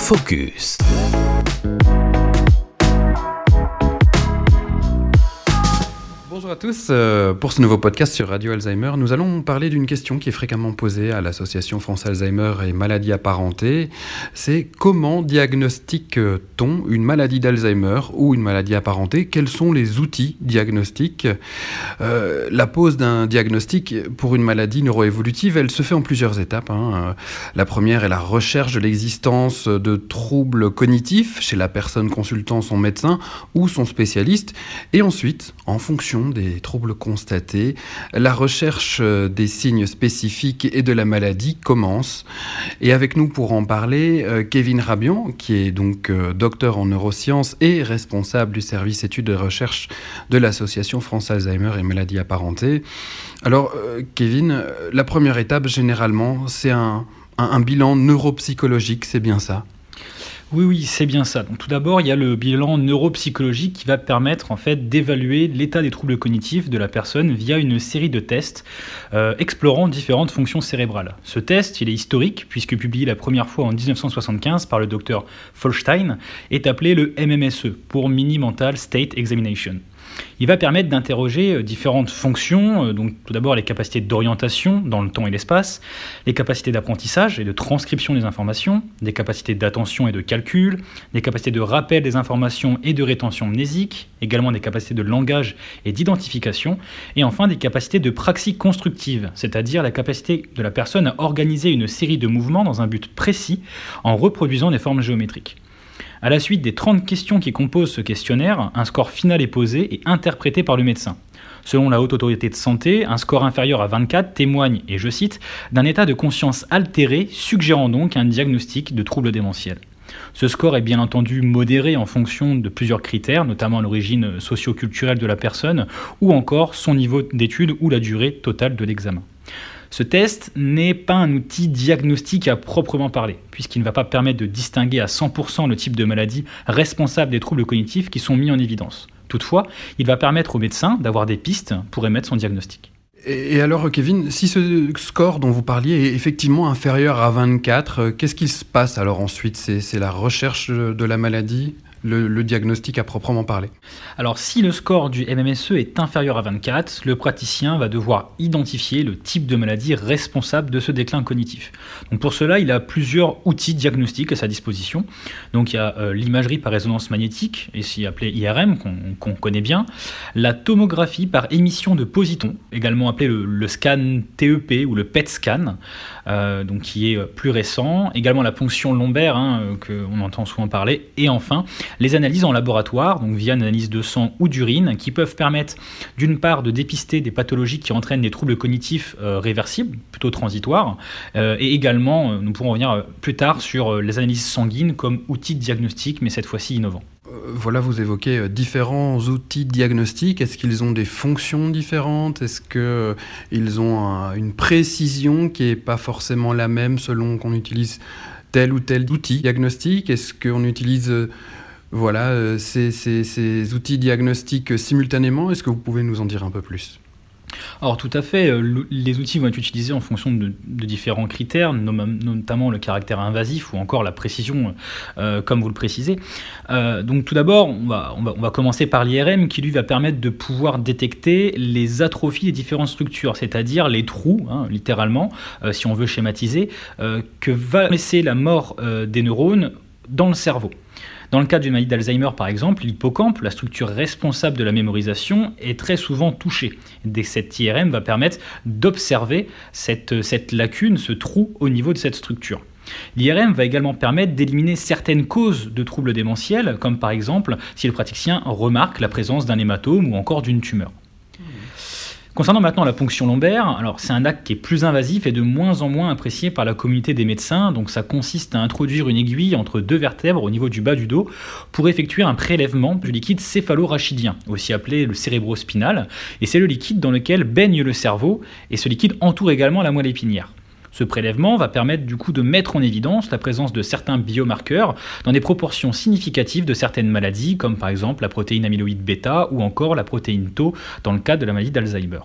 Focus. Bonjour à tous. Euh, pour ce nouveau podcast sur Radio Alzheimer, nous allons parler d'une question qui est fréquemment posée à l'Association France Alzheimer et maladies apparentées. C'est comment diagnostique-t-on une maladie d'Alzheimer ou une maladie apparentée? Quels sont les outils diagnostiques? Euh, La pose d'un diagnostic pour une maladie neuroévolutive, elle se fait en plusieurs étapes. Hein. La première est la recherche de l'existence de troubles cognitifs chez la personne consultant son médecin ou son spécialiste. Et ensuite, en fonction des troubles constatés, la recherche euh, des signes spécifiques et de la maladie commence. Et avec nous pour en parler, euh, Kevin Rabian, qui est donc euh, docteur en neurosciences et responsable du service études et recherche de l'Association France Alzheimer et maladies apparentées. Alors, Kevin, la première étape, généralement, c'est un bilan neuropsychologique, c'est bien ça? Oui, oui, c'est bien ça. Donc, tout d'abord, il y a le bilan neuropsychologique qui va permettre en fait d'évaluer l'état des troubles cognitifs de la personne via une série de tests euh, explorant différentes fonctions cérébrales. Ce test, il est historique puisque publié la première fois en 1975 par le docteur Folstein, est appelé le MMSE pour Mini Mental State Examination. Il va permettre d'interroger euh, différentes fonctions, euh, donc tout d'abord les capacités d'orientation dans le temps et l'espace, les capacités d'apprentissage et de transcription des informations, des capacités d'attention et de calcul, des capacités de rappel des informations et de rétention mnésique, également des capacités de langage et d'identification, et enfin des capacités de praxis constructive, c'est-à-dire la capacité de la personne à organiser une série de mouvements dans un but précis en reproduisant des formes géométriques. À la suite des 30 questions qui composent ce questionnaire, un score final est posé et interprété par le médecin. Selon la Haute Autorité de Santé, un score inférieur à 24 témoigne, et je cite, d'un état de conscience altéré, suggérant donc un diagnostic de trouble démentiel. Ce score est bien entendu modéré en fonction de plusieurs critères, notamment l'origine socio-culturelle de la personne ou encore son niveau d'étude ou la durée totale de l'examen. Ce test n'est pas un outil diagnostique à proprement parler, puisqu'il ne va pas permettre de distinguer à 100% le type de maladie responsable des troubles cognitifs qui sont mis en évidence. Toutefois, il va permettre au médecin d'avoir des pistes pour émettre son diagnostic. Et alors, Kevin, si ce score dont vous parliez est effectivement inférieur à 24, euh, qu'est-ce qui se passe alors ensuite? C'est la recherche de la maladie? Le, diagnostic à proprement parler Alors si le score du MMSE est inférieur à 24, le praticien va devoir identifier le type de maladie responsable de ce déclin cognitif. Donc pour cela, il a plusieurs outils diagnostiques à sa disposition. Donc il y a euh, l'imagerie par résonance magnétique, ici appelée IRM, qu'on connaît bien, la tomographie par émission de positons, également appelé le, scan TEP ou le PET scan, euh, donc qui est euh, plus récent, également la ponction lombaire, hein, qu'on entend souvent parler, et enfin les analyses en laboratoire, donc via une analyse de sang ou d'urine, qui peuvent permettre d'une part de dépister des pathologies qui entraînent des troubles cognitifs euh, réversibles, plutôt transitoires, euh, et également, euh, nous pourrons revenir plus tard sur les analyses sanguines comme outil de diagnostic, mais cette fois-ci innovant. Voilà, vous évoquez différents outils diagnostiques. Est-ce qu'ils ont des fonctions différentes? Est-ce qu'ils ont une précision qui n'est pas forcément la même selon qu'on utilise tel ou tel outil diagnostique? Est-ce qu'on utilise voilà, euh, ces, outils diagnostiques simultanément. Est-ce que vous pouvez nous en dire un peu plus? Alors tout à fait, euh, les outils vont être utilisés en fonction de, différents critères, notamment le caractère invasif ou encore la précision, euh, comme vous le précisez. donc tout d'abord, on va, commencer par l'IRM qui lui va permettre de pouvoir détecter les atrophies des différentes structures, c'est-à-dire les trous, hein, littéralement, si on veut schématiser, que va laisser la mort des neurones dans le cerveau. Dans le cas d'une maladie d'Alzheimer, par exemple, l'hippocampe, la structure responsable de la mémorisation, est très souvent touchée. cette IRM va permettre d'observer cette lacune, ce trou au niveau de cette structure. L'IRM va également permettre d'éliminer certaines causes de troubles démentiels, comme par exemple si le praticien remarque la présence d'un hématome ou encore d'une tumeur. Concernant maintenant la ponction lombaire, alors c'est un acte qui est plus invasif et de moins en moins apprécié par la communauté des médecins. Donc ça consiste à introduire une aiguille entre deux vertèbres au niveau du bas du dos pour effectuer un prélèvement du liquide céphalorachidien, aussi appelé le cérébrospinal. Et c'est le liquide dans lequel baigne le cerveau et ce liquide entoure également la moelle épinière. Ce prélèvement va permettre du coup de mettre en évidence la présence de certains biomarqueurs dans des proportions significatives de certaines maladies, comme par exemple la protéine amyloïde bêta ou encore la protéine Tau dans le cas de la maladie d'Alzheimer.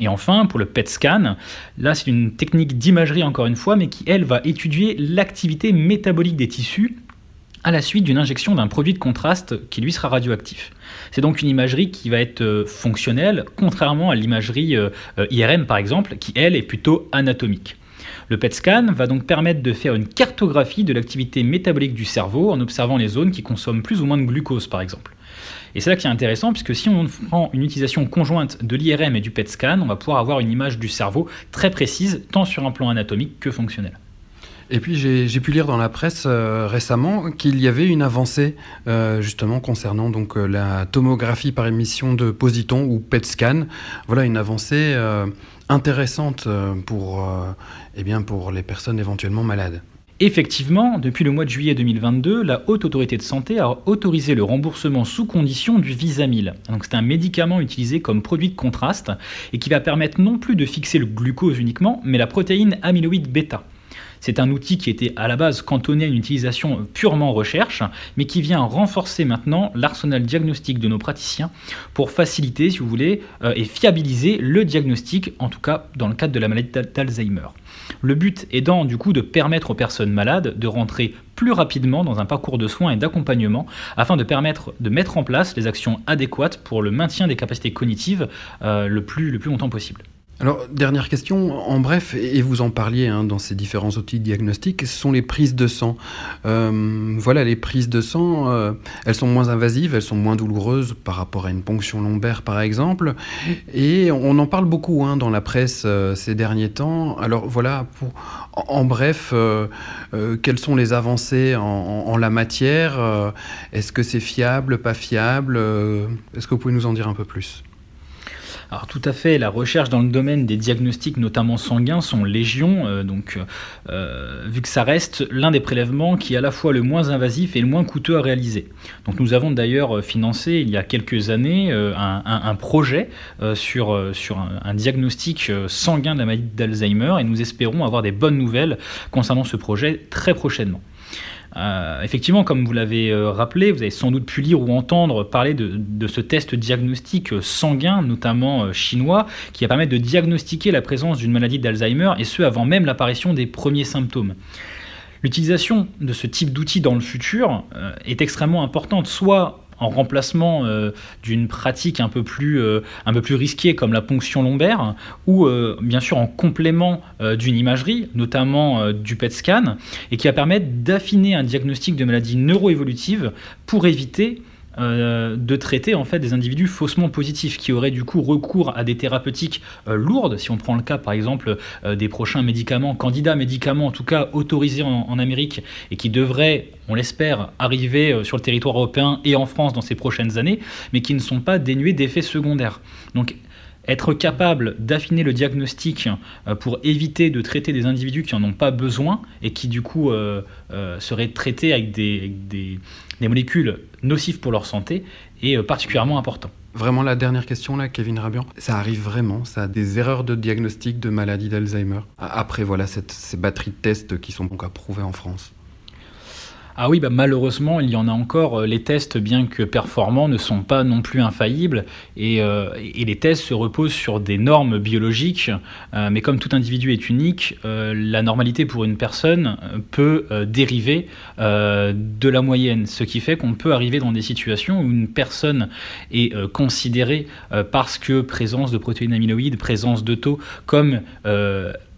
Et enfin, pour le PET scan, là c'est une technique d'imagerie encore une fois, mais qui elle va étudier l'activité métabolique des tissus à la suite d'une injection d'un produit de contraste qui lui sera radioactif. C'est donc une imagerie qui va être euh, fonctionnelle, contrairement à l'imagerie euh, euh, IRM par exemple, qui elle est plutôt anatomique. Le PET scan va donc permettre de faire une cartographie de l'activité métabolique du cerveau en observant les zones qui consomment plus ou moins de glucose par exemple. Et c'est là qui est intéressant, puisque si on prend une utilisation conjointe de l'IRM et du PET scan, on va pouvoir avoir une image du cerveau très précise, tant sur un plan anatomique que fonctionnel. Et puis j'ai pu lire dans la presse euh, récemment qu'il y avait une avancée euh, justement concernant euh, la tomographie par émission de positons ou PET scan. Voilà une avancée intéressante pour, eh bien, pour les personnes éventuellement malades. Effectivement, depuis le mois de juillet 2022, la Haute Autorité de Santé a autorisé le remboursement sous condition du Visamil. C'est un médicament utilisé comme produit de contraste et qui va permettre non plus de fixer le glucose uniquement, mais la protéine amyloïde bêta. C'est un outil qui était à la base cantonné à une utilisation purement recherche, mais qui vient renforcer maintenant l'arsenal diagnostique de nos praticiens pour faciliter, si vous voulez, euh, et fiabiliser le diagnostic, en tout cas dans le cadre de la maladie d'Alzheimer. Le but étant du coup de permettre aux personnes malades de rentrer plus rapidement dans un parcours de soins et d'accompagnement afin de permettre de mettre en place les actions adéquates pour le maintien des capacités cognitives euh, le, plus, le plus longtemps possible. Alors, dernière question, en bref, et vous en parliez hein, dans ces différents outils diagnostiques, ce sont les prises de sang. Euh, voilà, les prises de sang, euh, elles sont moins invasives, elles sont moins douloureuses par rapport à une ponction lombaire, par exemple. Et on en parle beaucoup hein, dans la presse euh, ces derniers temps. Alors voilà, pour, en, bref, quelles sont les avancées en, en la matière? Est-ce que c'est fiable, pas fiable? Est-ce que vous pouvez nous en dire un peu plus? Alors tout à fait, la recherche dans le domaine des diagnostics, notamment sanguins, sont légion, euh, donc euh, vu que ça reste l'un des prélèvements qui est à la fois le moins invasif et le moins coûteux à réaliser. Donc nous avons d'ailleurs financé il y a quelques années euh, un, projet sur, sur un, diagnostic sanguin de la maladie d'Alzheimer et nous espérons avoir des bonnes nouvelles concernant ce projet très prochainement. Euh, effectivement, comme vous l'avez euh, rappelé, vous avez sans doute pu lire ou entendre parler de, ce test diagnostique sanguin, notamment euh, chinois, qui va permettre de diagnostiquer la présence d'une maladie d'Alzheimer, et ce avant même l'apparition des premiers symptômes. L'utilisation de ce type d'outils dans le futur est extrêmement importante, soit en remplacement euh, d'une pratique un peu, plus, euh, un peu plus risquée comme la ponction lombaire, ou euh, bien sûr en complément d'une imagerie, notamment du PET scan, et qui va permettre d'affiner un diagnostic de maladie neuroévolutive pour éviter euh, de traiter en fait des individus faussement positifs qui auraient du coup recours à des thérapeutiques euh, lourdes. Si on prend le cas par exemple euh, des prochains médicaments, candidats médicaments en tout cas autorisés en, Amérique et qui devraient, on l'espère, arriver sur le territoire européen et en France dans ces prochaines années, mais qui ne sont pas dénués d'effets secondaires. Donc être capable d'affiner le diagnostic pour éviter de traiter des individus qui n'en ont pas besoin et qui du coup seraient traités avec des, molécules nocives pour leur santé est euh, particulièrement important. Vraiment la dernière question là, Kevin Rabian. Ça arrive vraiment, ça a des erreurs de diagnostic de maladie d'Alzheimer? Après voilà ces batteries de tests qui sont donc approuvées en France. Ah oui, bah malheureusement, il y en a encore. Euh, les tests, bien que performants, ne sont pas non plus infaillibles. Et, euh, les tests se reposent sur des normes biologiques. Euh, mais comme tout individu est unique, la normalité pour une personne peut dériver de la moyenne. Ce qui fait qu'on peut arriver dans des situations où une personne est considérée parce que présence de protéines amyloïdes, présence de taux, comme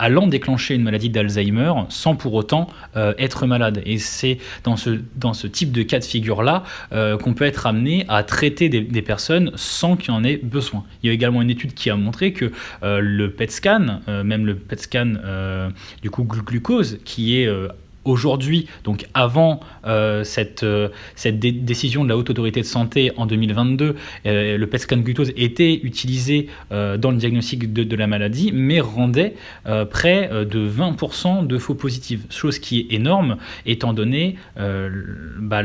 allant déclencher une maladie d'Alzheimer sans pour autant être malade. Et c'est dans ce, type de cas de figure-là euh, qu'on peut être amené à traiter des, personnes sans qu'il en ait besoin. Il y a également une étude qui a montré que euh, le PET scan, euh, même le PET scan du coup glucose, qui est aujourd'hui, donc avant euh, cette, euh, décision de la Haute Autorité de Santé en 2022, euh, le PET scan glucose était utilisé dans le diagnostic de, la maladie, mais rendait près de 20% de faux positifs, chose qui est énorme étant donné bah,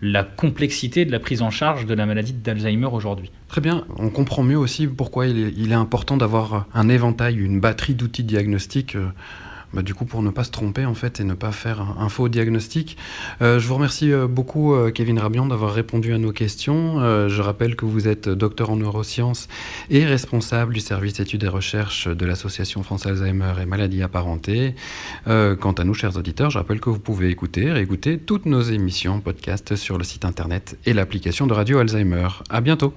la complexité de la prise en charge de la maladie d'Alzheimer aujourd'hui. Très bien, on comprend mieux aussi pourquoi il est, il est important d'avoir un éventail, une batterie d'outils diagnostiques bah, du coup pour ne pas se tromper en fait et ne pas faire un, faux diagnostic. je vous remercie beaucoup Kevin Rabian d'avoir répondu à nos questions. je rappelle que vous êtes docteur en neurosciences et responsable du service études et recherches de l'association France Alzheimer et maladies apparentées. quant à nous, chers auditeurs, je rappelle que vous pouvez écouter, réécouter toutes nos émissions podcast sur le site internet et l'application de Radio Alzheimer. À bientôt.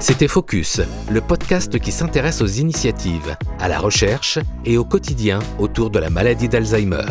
C'était Focus, le podcast qui s'intéresse aux initiatives, à la recherche et au quotidien autour de la maladie d'Alzheimer.